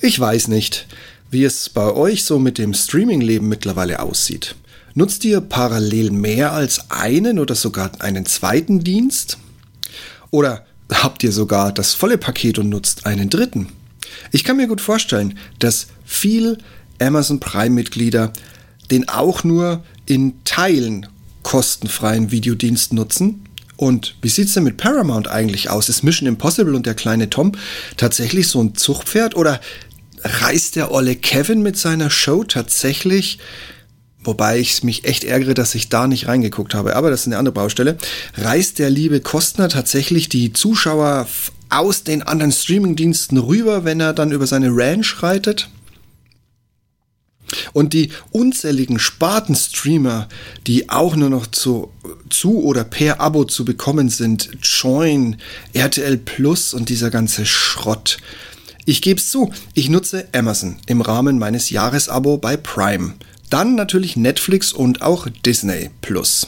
Ich weiß nicht, wie es bei euch so mit dem Streaming-Leben mittlerweile aussieht. Nutzt ihr parallel mehr als einen oder sogar einen zweiten Dienst? Oder habt ihr sogar das volle Paket und nutzt einen dritten? Ich kann mir gut vorstellen, dass viel Amazon Prime-Mitglieder den auch nur in Teilen kostenfreien Videodienst nutzen. Und wie sieht es denn mit Paramount eigentlich aus? Ist Mission Impossible und der kleine Tom tatsächlich so ein Zuchtpferd? Oder reist der olle Kevin mit seiner Show tatsächlich Wobei ich mich echt ärgere, dass ich da nicht reingeguckt habe. Aber das ist eine andere Baustelle. Reißt der liebe Kostner tatsächlich die Zuschauer aus den anderen Streamingdiensten rüber, wenn er dann über seine Ranch reitet? Und die unzähligen Sparten-Streamer, die auch nur noch zu, zu oder per Abo zu bekommen sind, Join, RTL Plus und dieser ganze Schrott. Ich gebe es zu, ich nutze Amazon im Rahmen meines Jahresabo bei Prime. Dann natürlich Netflix und auch Disney Plus.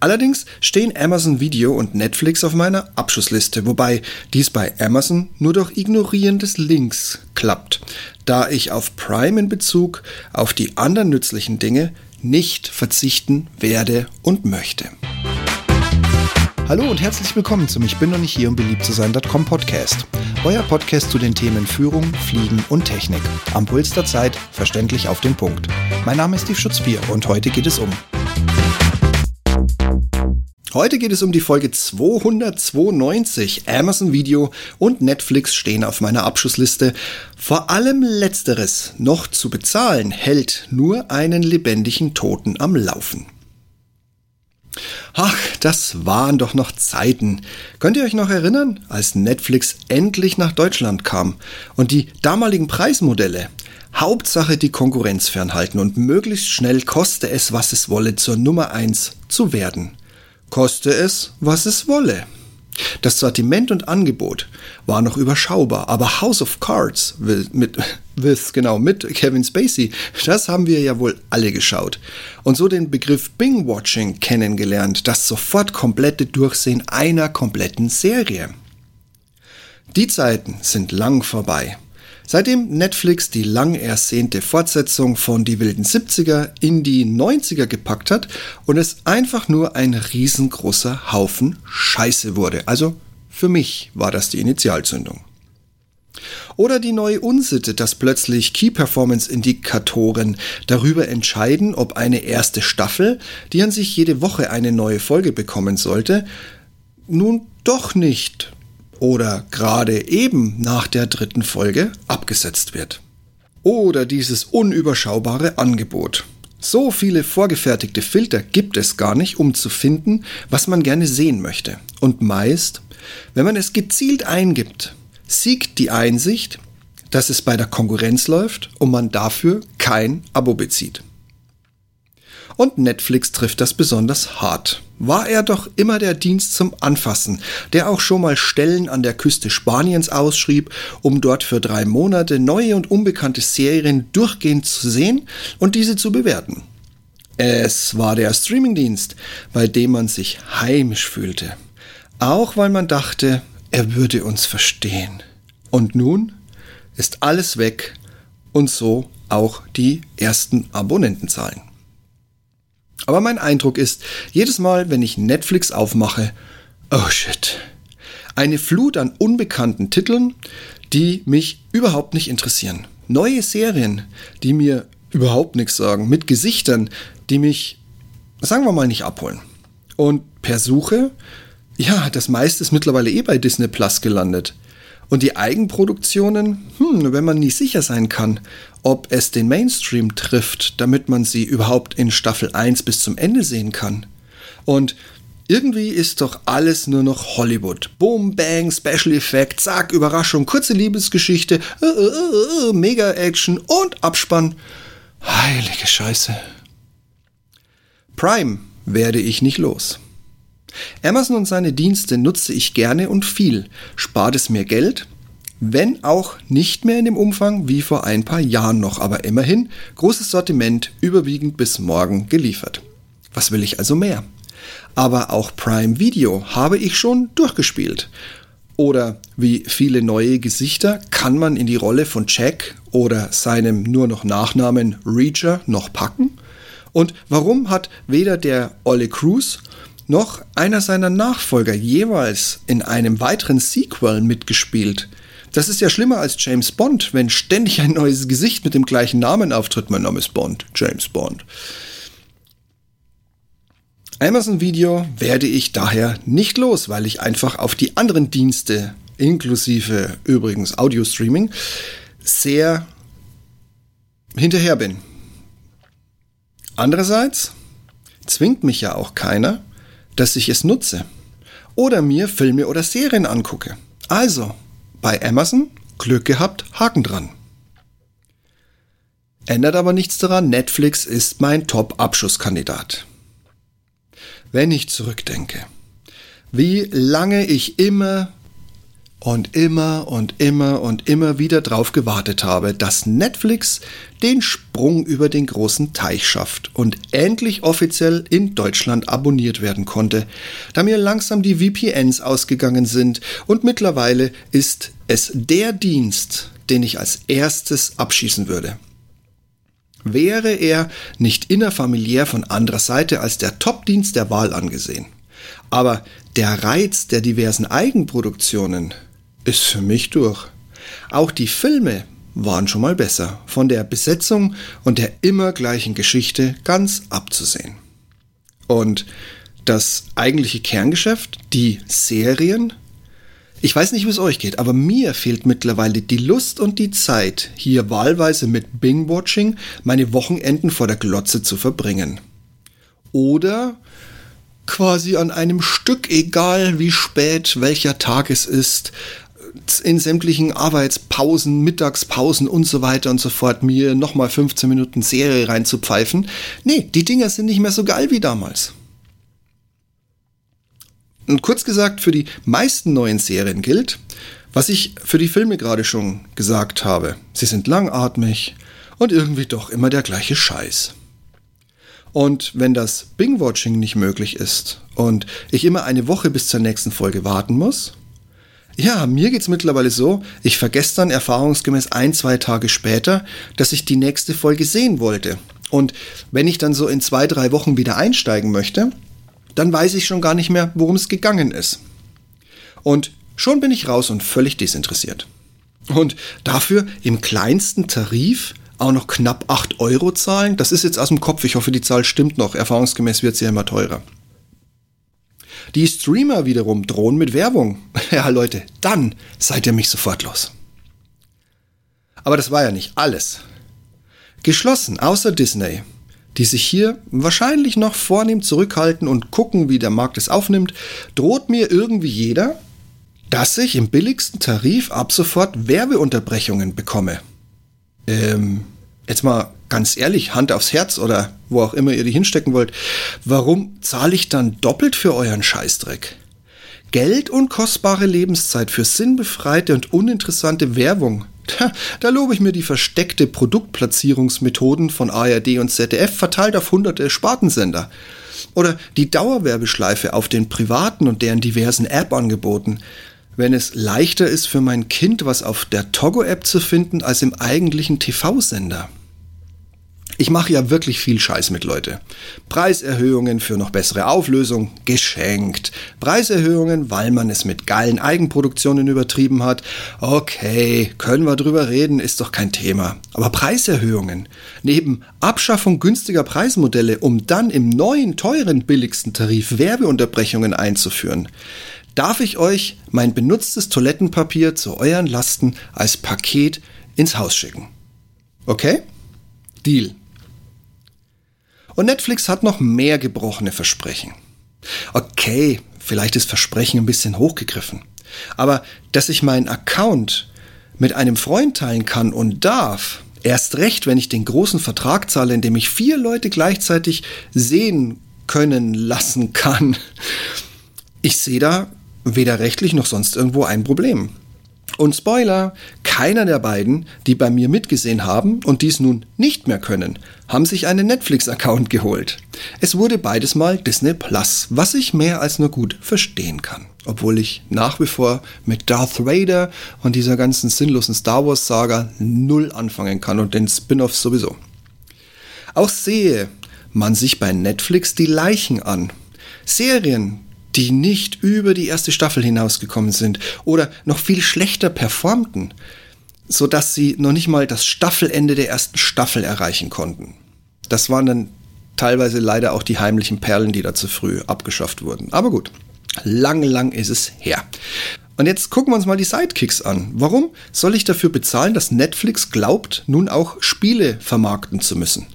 Allerdings stehen Amazon Video und Netflix auf meiner Abschussliste, wobei dies bei Amazon nur durch Ignorieren des Links klappt, da ich auf Prime in Bezug auf die anderen nützlichen Dinge nicht verzichten werde und möchte. Hallo und herzlich willkommen zum Ich bin noch nicht hier, um beliebt zu sein.com Podcast. Euer Podcast zu den Themen Führung, Fliegen und Technik. Am Puls der Zeit, verständlich auf den Punkt. Mein Name ist Steve Schutz 4 und heute geht es um Heute geht es um die Folge 292. Amazon Video und Netflix stehen auf meiner Abschussliste. Vor allem letzteres noch zu bezahlen hält nur einen lebendigen Toten am Laufen. Ach, das waren doch noch Zeiten. Könnt ihr euch noch erinnern, als Netflix endlich nach Deutschland kam und die damaligen Preismodelle? Hauptsache die Konkurrenz fernhalten und möglichst schnell koste es, was es wolle, zur Nummer 1 zu werden. Koste es, was es wolle. Das Sortiment und Angebot war noch überschaubar, aber House of Cards mit, with, genau, mit Kevin Spacey, das haben wir ja wohl alle geschaut. Und so den Begriff Bing-Watching kennengelernt, das sofort komplette Durchsehen einer kompletten Serie. Die Zeiten sind lang vorbei. Seitdem Netflix die lang ersehnte Fortsetzung von Die wilden 70er in die 90er gepackt hat und es einfach nur ein riesengroßer Haufen Scheiße wurde. Also für mich war das die Initialzündung. Oder die neue Unsitte, dass plötzlich Key Performance Indikatoren darüber entscheiden, ob eine erste Staffel, die an sich jede Woche eine neue Folge bekommen sollte, nun doch nicht oder gerade eben nach der dritten Folge abgesetzt wird. Oder dieses unüberschaubare Angebot. So viele vorgefertigte Filter gibt es gar nicht, um zu finden, was man gerne sehen möchte. Und meist, wenn man es gezielt eingibt, siegt die Einsicht, dass es bei der Konkurrenz läuft und man dafür kein Abo bezieht. Und Netflix trifft das besonders hart. War er doch immer der Dienst zum Anfassen, der auch schon mal Stellen an der Küste Spaniens ausschrieb, um dort für drei Monate neue und unbekannte Serien durchgehend zu sehen und diese zu bewerten. Es war der Streamingdienst, bei dem man sich heimisch fühlte. Auch weil man dachte, er würde uns verstehen. Und nun ist alles weg und so auch die ersten Abonnentenzahlen. Aber mein Eindruck ist, jedes Mal, wenn ich Netflix aufmache, oh shit. Eine Flut an unbekannten Titeln, die mich überhaupt nicht interessieren. Neue Serien, die mir überhaupt nichts sagen, mit Gesichtern, die mich, sagen wir mal, nicht abholen. Und per Suche, ja, das meiste ist mittlerweile eh bei Disney Plus gelandet. Und die Eigenproduktionen, hm, wenn man nie sicher sein kann, ob es den Mainstream trifft, damit man sie überhaupt in Staffel 1 bis zum Ende sehen kann. Und irgendwie ist doch alles nur noch Hollywood. Boom, bang, Special Effect, zack, Überraschung, kurze Liebesgeschichte, äh, äh, äh, äh Mega Action und Abspann. Heilige Scheiße. Prime werde ich nicht los. Amazon und seine Dienste nutze ich gerne und viel, spart es mir Geld, wenn auch nicht mehr in dem Umfang wie vor ein paar Jahren noch, aber immerhin großes Sortiment überwiegend bis morgen geliefert. Was will ich also mehr? Aber auch Prime Video habe ich schon durchgespielt. Oder wie viele neue Gesichter kann man in die Rolle von Jack oder seinem nur noch Nachnamen Reacher noch packen? Und warum hat weder der Olle Cruz noch einer seiner Nachfolger jeweils in einem weiteren Sequel mitgespielt? Das ist ja schlimmer als James Bond, wenn ständig ein neues Gesicht mit dem gleichen Namen auftritt. Mein Name ist Bond, James Bond. Amazon Video werde ich daher nicht los, weil ich einfach auf die anderen Dienste, inklusive übrigens Audio Streaming, sehr hinterher bin. Andererseits zwingt mich ja auch keiner, dass ich es nutze oder mir Filme oder Serien angucke. Also, bei Amazon Glück gehabt, Haken dran. Ändert aber nichts daran, Netflix ist mein Top-Abschusskandidat. Wenn ich zurückdenke, wie lange ich immer und immer und immer und immer wieder drauf gewartet habe, dass Netflix den Sprung über den großen Teich schafft und endlich offiziell in Deutschland abonniert werden konnte, da mir langsam die VPNs ausgegangen sind und mittlerweile ist es der Dienst, den ich als erstes abschießen würde. Wäre er nicht innerfamiliär von anderer Seite als der Top-Dienst der Wahl angesehen. Aber der Reiz der diversen Eigenproduktionen ist für mich durch. Auch die Filme waren schon mal besser, von der Besetzung und der immer gleichen Geschichte ganz abzusehen. Und das eigentliche Kerngeschäft, die Serien, ich weiß nicht, wie es euch geht, aber mir fehlt mittlerweile die Lust und die Zeit, hier wahlweise mit Bing-Watching meine Wochenenden vor der Glotze zu verbringen. Oder quasi an einem Stück, egal wie spät, welcher Tag es ist, in sämtlichen Arbeitspausen, Mittagspausen und so weiter und so fort mir nochmal 15 Minuten Serie reinzupfeifen. Nee, die Dinger sind nicht mehr so geil wie damals. Und kurz gesagt, für die meisten neuen Serien gilt, was ich für die Filme gerade schon gesagt habe. Sie sind langatmig und irgendwie doch immer der gleiche Scheiß. Und wenn das Bing-Watching nicht möglich ist und ich immer eine Woche bis zur nächsten Folge warten muss, ja, mir geht's mittlerweile so, ich vergesse dann erfahrungsgemäß ein, zwei Tage später, dass ich die nächste Folge sehen wollte. Und wenn ich dann so in zwei, drei Wochen wieder einsteigen möchte, dann weiß ich schon gar nicht mehr, worum es gegangen ist. Und schon bin ich raus und völlig desinteressiert. Und dafür im kleinsten Tarif auch noch knapp 8 Euro zahlen, das ist jetzt aus dem Kopf, ich hoffe die Zahl stimmt noch, erfahrungsgemäß wird sie ja immer teurer. Die Streamer wiederum drohen mit Werbung. Ja, Leute, dann seid ihr mich sofort los. Aber das war ja nicht alles. Geschlossen, außer Disney, die sich hier wahrscheinlich noch vornehm zurückhalten und gucken, wie der Markt es aufnimmt, droht mir irgendwie jeder, dass ich im billigsten Tarif ab sofort Werbeunterbrechungen bekomme. Ähm, jetzt mal ganz ehrlich, Hand aufs Herz oder wo auch immer ihr die hinstecken wollt, warum zahle ich dann doppelt für euren Scheißdreck? Geld und kostbare Lebenszeit für sinnbefreite und uninteressante Werbung. Da, da lobe ich mir die versteckte Produktplatzierungsmethoden von ARD und ZDF verteilt auf hunderte Spartensender. Oder die Dauerwerbeschleife auf den privaten und deren diversen App-Angeboten. Wenn es leichter ist für mein Kind, was auf der Togo-App zu finden, als im eigentlichen TV-Sender. Ich mache ja wirklich viel Scheiß mit Leute. Preiserhöhungen für noch bessere Auflösung, geschenkt. Preiserhöhungen, weil man es mit geilen Eigenproduktionen übertrieben hat. Okay, können wir drüber reden, ist doch kein Thema. Aber Preiserhöhungen, neben Abschaffung günstiger Preismodelle, um dann im neuen, teuren, billigsten Tarif Werbeunterbrechungen einzuführen, darf ich euch mein benutztes Toilettenpapier zu euren Lasten als Paket ins Haus schicken. Okay? Deal. Und Netflix hat noch mehr gebrochene Versprechen. Okay, vielleicht ist Versprechen ein bisschen hochgegriffen. Aber dass ich meinen Account mit einem Freund teilen kann und darf, erst recht, wenn ich den großen Vertrag zahle, in dem ich vier Leute gleichzeitig sehen können lassen kann. Ich sehe da weder rechtlich noch sonst irgendwo ein Problem. Und Spoiler, keiner der beiden, die bei mir mitgesehen haben und dies nun nicht mehr können, haben sich einen Netflix-Account geholt. Es wurde beides mal Disney Plus, was ich mehr als nur gut verstehen kann. Obwohl ich nach wie vor mit Darth Vader und dieser ganzen sinnlosen Star Wars-Saga null anfangen kann und den Spin-offs sowieso. Auch sehe man sich bei Netflix die Leichen an. Serien, die nicht über die erste Staffel hinausgekommen sind oder noch viel schlechter performten, so dass sie noch nicht mal das Staffelende der ersten Staffel erreichen konnten. Das waren dann teilweise leider auch die heimlichen Perlen, die da zu früh abgeschafft wurden. Aber gut, lang, lang ist es her. Und jetzt gucken wir uns mal die Sidekicks an. Warum soll ich dafür bezahlen, dass Netflix glaubt, nun auch Spiele vermarkten zu müssen?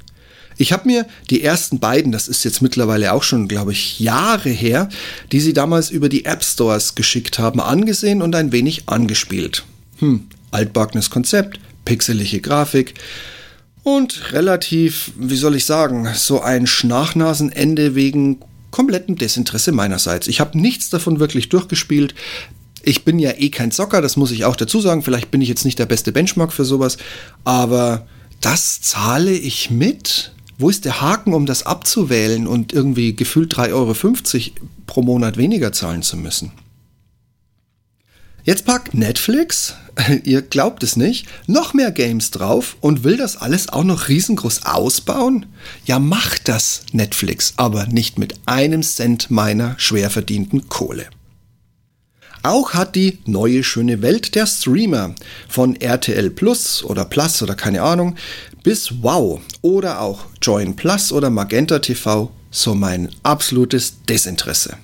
Ich habe mir die ersten beiden, das ist jetzt mittlerweile auch schon, glaube ich, Jahre her, die sie damals über die App Stores geschickt haben, angesehen und ein wenig angespielt. Hm, altbackenes Konzept, pixelige Grafik und relativ, wie soll ich sagen, so ein Schnachnasenende wegen komplettem Desinteresse meinerseits. Ich habe nichts davon wirklich durchgespielt. Ich bin ja eh kein Zocker, das muss ich auch dazu sagen. Vielleicht bin ich jetzt nicht der beste Benchmark für sowas, aber das zahle ich mit wo ist der Haken, um das abzuwählen und irgendwie gefühlt 3,50 Euro pro Monat weniger zahlen zu müssen? Jetzt packt Netflix, ihr glaubt es nicht, noch mehr Games drauf und will das alles auch noch riesengroß ausbauen? Ja, macht das Netflix, aber nicht mit einem Cent meiner schwer verdienten Kohle. Auch hat die neue schöne Welt der Streamer von RTL Plus oder Plus oder keine Ahnung bis Wow oder auch Join Plus oder Magenta TV so mein absolutes Desinteresse.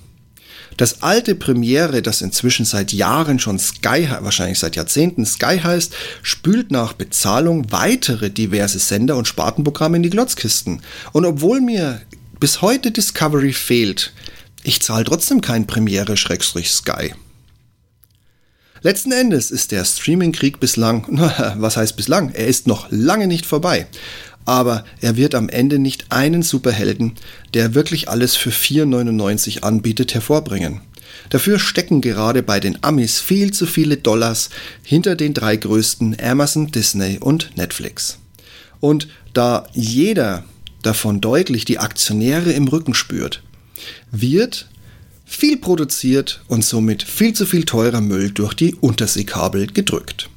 Das alte Premiere, das inzwischen seit Jahren schon Sky, wahrscheinlich seit Jahrzehnten Sky heißt, spült nach Bezahlung weitere diverse Sender und Spartenprogramme in die Glotzkisten. Und obwohl mir bis heute Discovery fehlt, ich zahle trotzdem kein Premiere-Sky. Letzten Endes ist der Streaming-Krieg bislang, was heißt bislang? Er ist noch lange nicht vorbei. Aber er wird am Ende nicht einen Superhelden, der wirklich alles für 4,99 anbietet, hervorbringen. Dafür stecken gerade bei den Amis viel zu viele Dollars hinter den drei größten Amazon, Disney und Netflix. Und da jeder davon deutlich die Aktionäre im Rücken spürt, wird viel produziert und somit viel zu viel teurer Müll durch die Unterseekabel gedrückt.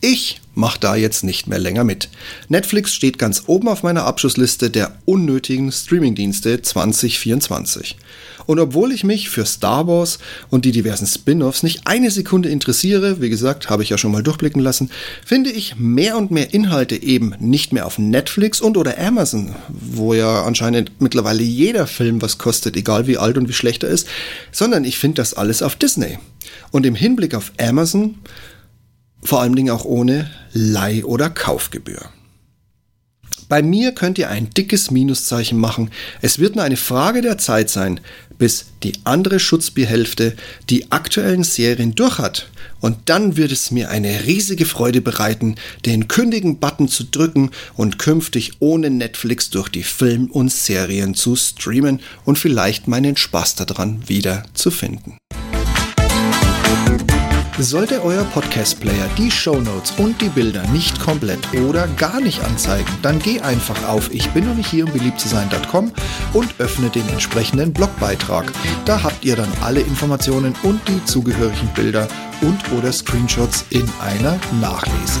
Ich mache da jetzt nicht mehr länger mit. Netflix steht ganz oben auf meiner Abschlussliste der unnötigen Streamingdienste 2024. Und obwohl ich mich für Star Wars und die diversen Spin-offs nicht eine Sekunde interessiere, wie gesagt, habe ich ja schon mal durchblicken lassen, finde ich mehr und mehr Inhalte eben nicht mehr auf Netflix und oder Amazon, wo ja anscheinend mittlerweile jeder Film was kostet, egal wie alt und wie schlecht er ist, sondern ich finde das alles auf Disney. Und im Hinblick auf Amazon vor allen Dingen auch ohne Leih- oder Kaufgebühr. Bei mir könnt ihr ein dickes Minuszeichen machen. Es wird nur eine Frage der Zeit sein, bis die andere Schutzbierhälfte die aktuellen Serien durch hat. Und dann wird es mir eine riesige Freude bereiten, den Kündigen-Button zu drücken und künftig ohne Netflix durch die Film und Serien zu streamen und vielleicht meinen Spaß daran wieder zu finden. Sollte euer Podcast-Player die Shownotes und die Bilder nicht komplett oder gar nicht anzeigen, dann geh einfach auf ich bin noch nicht hier um beliebt zu sein.com und öffne den entsprechenden Blogbeitrag. Da habt ihr dann alle Informationen und die zugehörigen Bilder und oder Screenshots in einer Nachlese.